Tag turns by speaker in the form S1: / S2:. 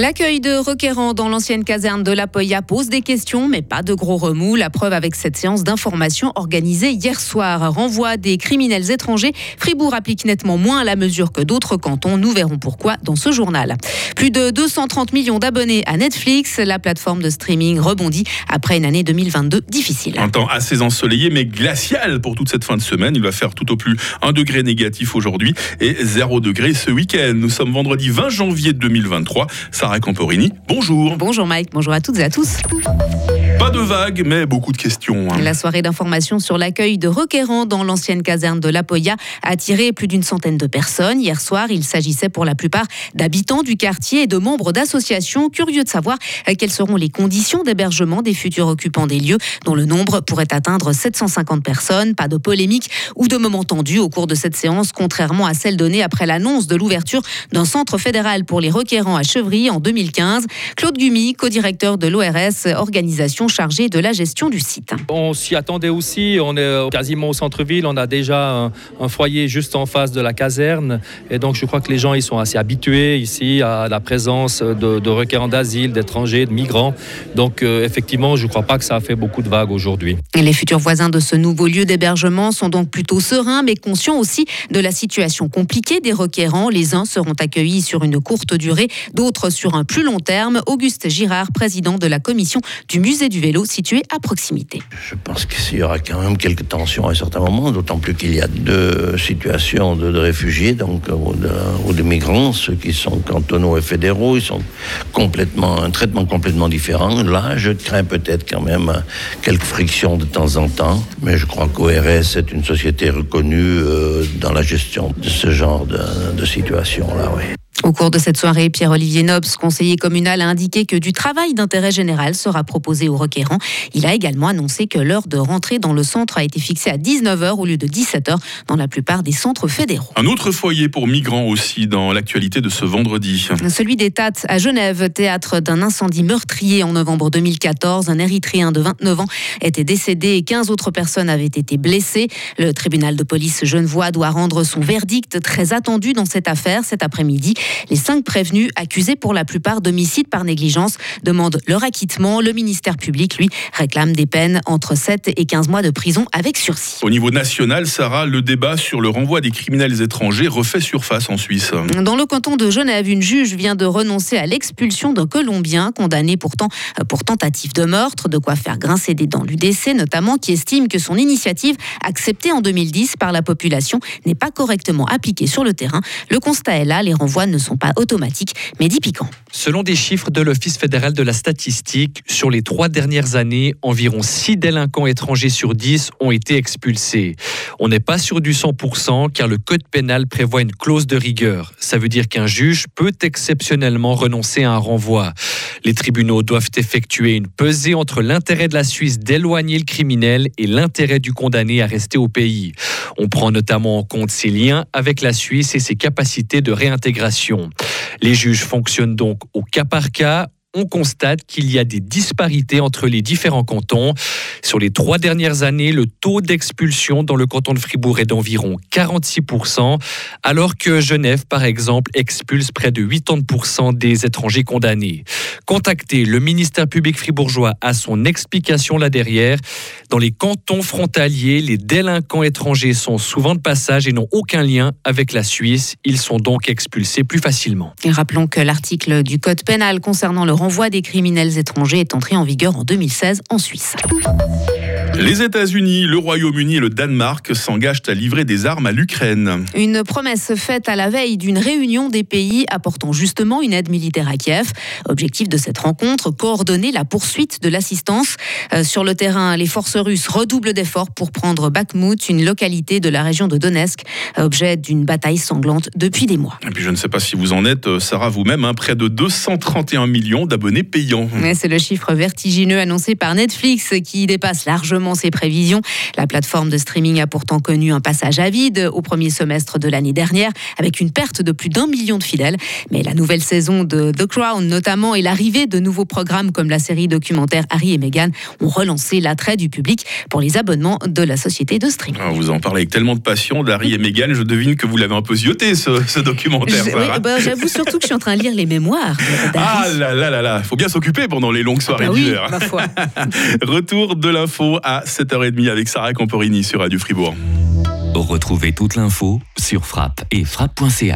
S1: L'accueil de requérants dans l'ancienne caserne de la Poya pose des questions, mais pas de gros remous. La preuve avec cette séance d'information organisée hier soir. Renvoi des criminels étrangers. Fribourg applique nettement moins la mesure que d'autres cantons. Nous verrons pourquoi dans ce journal. Plus de 230 millions d'abonnés à Netflix. La plateforme de streaming rebondit après une année 2022 difficile.
S2: Un temps assez ensoleillé mais glacial pour toute cette fin de semaine. Il va faire tout au plus 1 degré négatif aujourd'hui et 0 degré ce week-end. Nous sommes vendredi 20 janvier 2023. Sarah Camporini, bonjour.
S1: Bonjour Mike, bonjour à toutes et à tous.
S2: Pas de vagues, mais beaucoup de questions.
S1: Hein. La soirée d'information sur l'accueil de requérants dans l'ancienne caserne de La Poya a attiré plus d'une centaine de personnes. Hier soir, il s'agissait pour la plupart d'habitants du quartier et de membres d'associations curieux de savoir euh, quelles seront les conditions d'hébergement des futurs occupants des lieux, dont le nombre pourrait atteindre 750 personnes. Pas de polémique ou de moment tendu au cours de cette séance, contrairement à celle donnée après l'annonce de l'ouverture d'un centre fédéral pour les requérants à Chevry en 2015. Claude Gumi, co-directeur de l'ORS, organisation chargé de la gestion du site.
S3: On s'y attendait aussi, on est quasiment au centre-ville, on a déjà un, foyer juste en face de la caserne et donc je crois que les gens ils sont assez habitués ici à la présence de, requérants d'asile, d'étrangers, de migrants. Donc euh, effectivement, je ne crois pas que ça a fait beaucoup de vagues aujourd'hui.
S1: Les futurs voisins de ce nouveau lieu d'hébergement sont donc plutôt sereins mais conscients aussi de la situation compliquée des requérants. Les uns seront accueillis sur une courte durée, d'autres sur un plus long terme. Auguste Girard, président de la commission du musée du vélo situé à proximité.
S4: Je pense qu'il y aura quand même quelques tensions à un certain moment, d'autant plus qu'il y a deux situations de, réfugiés donc, ou de, migrants. Ceux qui sont cantonaux et fédéraux, ils sont complètement, un traitement complètement différent. Là, je crains peut-être quand même quelques frictions de temps en temps, mais je crois qu'ORS est une société reconnue euh, dans la gestion de ce genre de, de situation-là. Oui.
S1: Au cours de cette soirée, Pierre-Olivier Nobs, conseiller communal, a indiqué que du travail d'intérêt général sera proposé aux requérants. Il a également annoncé que l'heure de rentrée dans le centre a été fixée à 19h au lieu de 17h dans la plupart des centres fédéraux.
S2: Un autre foyer pour migrants aussi dans l'actualité de ce vendredi.
S1: Celui des Tats à Genève, théâtre d'un incendie meurtrier en novembre 2014. Un Érythréen de 29 ans était décédé et 15 autres personnes avaient été blessées. Le tribunal de police genevois doit rendre son verdict très attendu dans cette affaire cet après-midi. Les cinq prévenus, accusés pour la plupart d'homicide par négligence, demandent leur acquittement. Le ministère public, lui, réclame des peines entre 7 et 15 mois de prison avec sursis.
S2: Au niveau national, Sarah, le débat sur le renvoi des criminels étrangers refait surface en Suisse.
S1: Dans le canton de Genève, une juge vient de renoncer à l'expulsion d'un Colombien condamné pourtant pour tentative de meurtre, de quoi faire grincer des dents l'UDC notamment, qui estime que son initiative, acceptée en 2010 par la population, n'est pas correctement appliquée sur le terrain. Le constat est là, les renvois ne sont pas automatiques, mais dit piquant.
S5: Selon des chiffres de l'Office fédéral de la statistique, sur les trois dernières années, environ 6 délinquants étrangers sur 10 ont été expulsés. On n'est pas sur du 100% car le code pénal prévoit une clause de rigueur. Ça veut dire qu'un juge peut exceptionnellement renoncer à un renvoi. Les tribunaux doivent effectuer une pesée entre l'intérêt de la Suisse d'éloigner le criminel et l'intérêt du condamné à rester au pays. On prend notamment en compte ses liens avec la Suisse et ses capacités de réintégration. Les juges fonctionnent donc au cas par cas on constate qu'il y a des disparités entre les différents cantons. Sur les trois dernières années, le taux d'expulsion dans le canton de Fribourg est d'environ 46%, alors que Genève, par exemple, expulse près de 80% des étrangers condamnés. Contacté, le ministère public fribourgeois a son explication là derrière. Dans les cantons frontaliers, les délinquants étrangers sont souvent de passage et n'ont aucun lien avec la Suisse. Ils sont donc expulsés plus facilement.
S1: Et rappelons que l'article du Code pénal concernant le renvoi des criminels étrangers est entré en vigueur en 2016 en Suisse. Yes.
S2: Les États-Unis, le Royaume-Uni et le Danemark s'engagent à livrer des armes à l'Ukraine.
S1: Une promesse faite à la veille d'une réunion des pays apportant justement une aide militaire à Kiev. Objectif de cette rencontre, coordonner la poursuite de l'assistance. Euh, sur le terrain, les forces russes redoublent d'efforts pour prendre Bakhmut, une localité de la région de Donetsk, objet d'une bataille sanglante depuis des mois.
S2: Et puis je ne sais pas si vous en êtes, euh, Sarah, vous-même, hein, près de 231 millions d'abonnés payants.
S1: C'est le chiffre vertigineux annoncé par Netflix qui dépasse largement ses prévisions. La plateforme de streaming a pourtant connu un passage à vide au premier semestre de l'année dernière, avec une perte de plus d'un million de fidèles. Mais la nouvelle saison de The Crown, notamment, et l'arrivée de nouveaux programmes comme la série documentaire Harry et Meghan ont relancé l'attrait du public pour les abonnements de la société de streaming.
S2: Ah, vous en parlez avec tellement de passion d'Harry et Meghan. Je devine que vous l'avez un peu zioté, ce, ce documentaire.
S1: Oui, bah, J'avoue surtout que je suis en train de lire les mémoires
S2: Ah là là là là, faut bien s'occuper pendant les longues soirées
S1: Bah oui,
S2: d'hiver.
S1: ma foi.
S2: Retour de l'info à 7h30 avec Sarah Camporini sur Radio Fribourg.
S6: Retrouvez toute l'info sur frappe et frappe.ch.